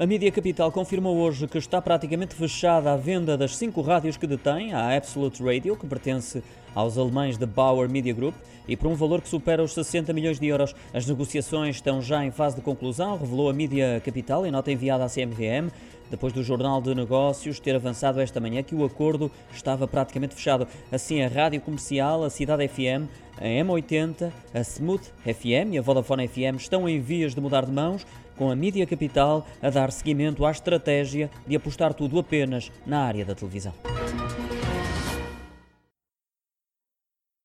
A Mídia Capital confirmou hoje que está praticamente fechada a venda das cinco rádios que detém, a Absolute Radio, que pertence aos alemães da Bauer Media Group, e por um valor que supera os 60 milhões de euros. As negociações estão já em fase de conclusão, revelou a Mídia Capital em nota enviada à CMVM, depois do Jornal de Negócios ter avançado esta manhã que o acordo estava praticamente fechado. Assim, a Rádio Comercial, a Cidade FM, a M80, a Smooth FM e a Vodafone FM estão em vias de mudar de mãos, com a Mídia Capital a dar seguimento à estratégia de apostar tudo apenas na área da televisão.